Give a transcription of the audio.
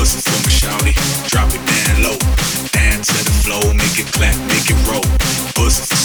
bustin' for. Drop it down low, down to the floor, make it clap, make it roll. Bustin'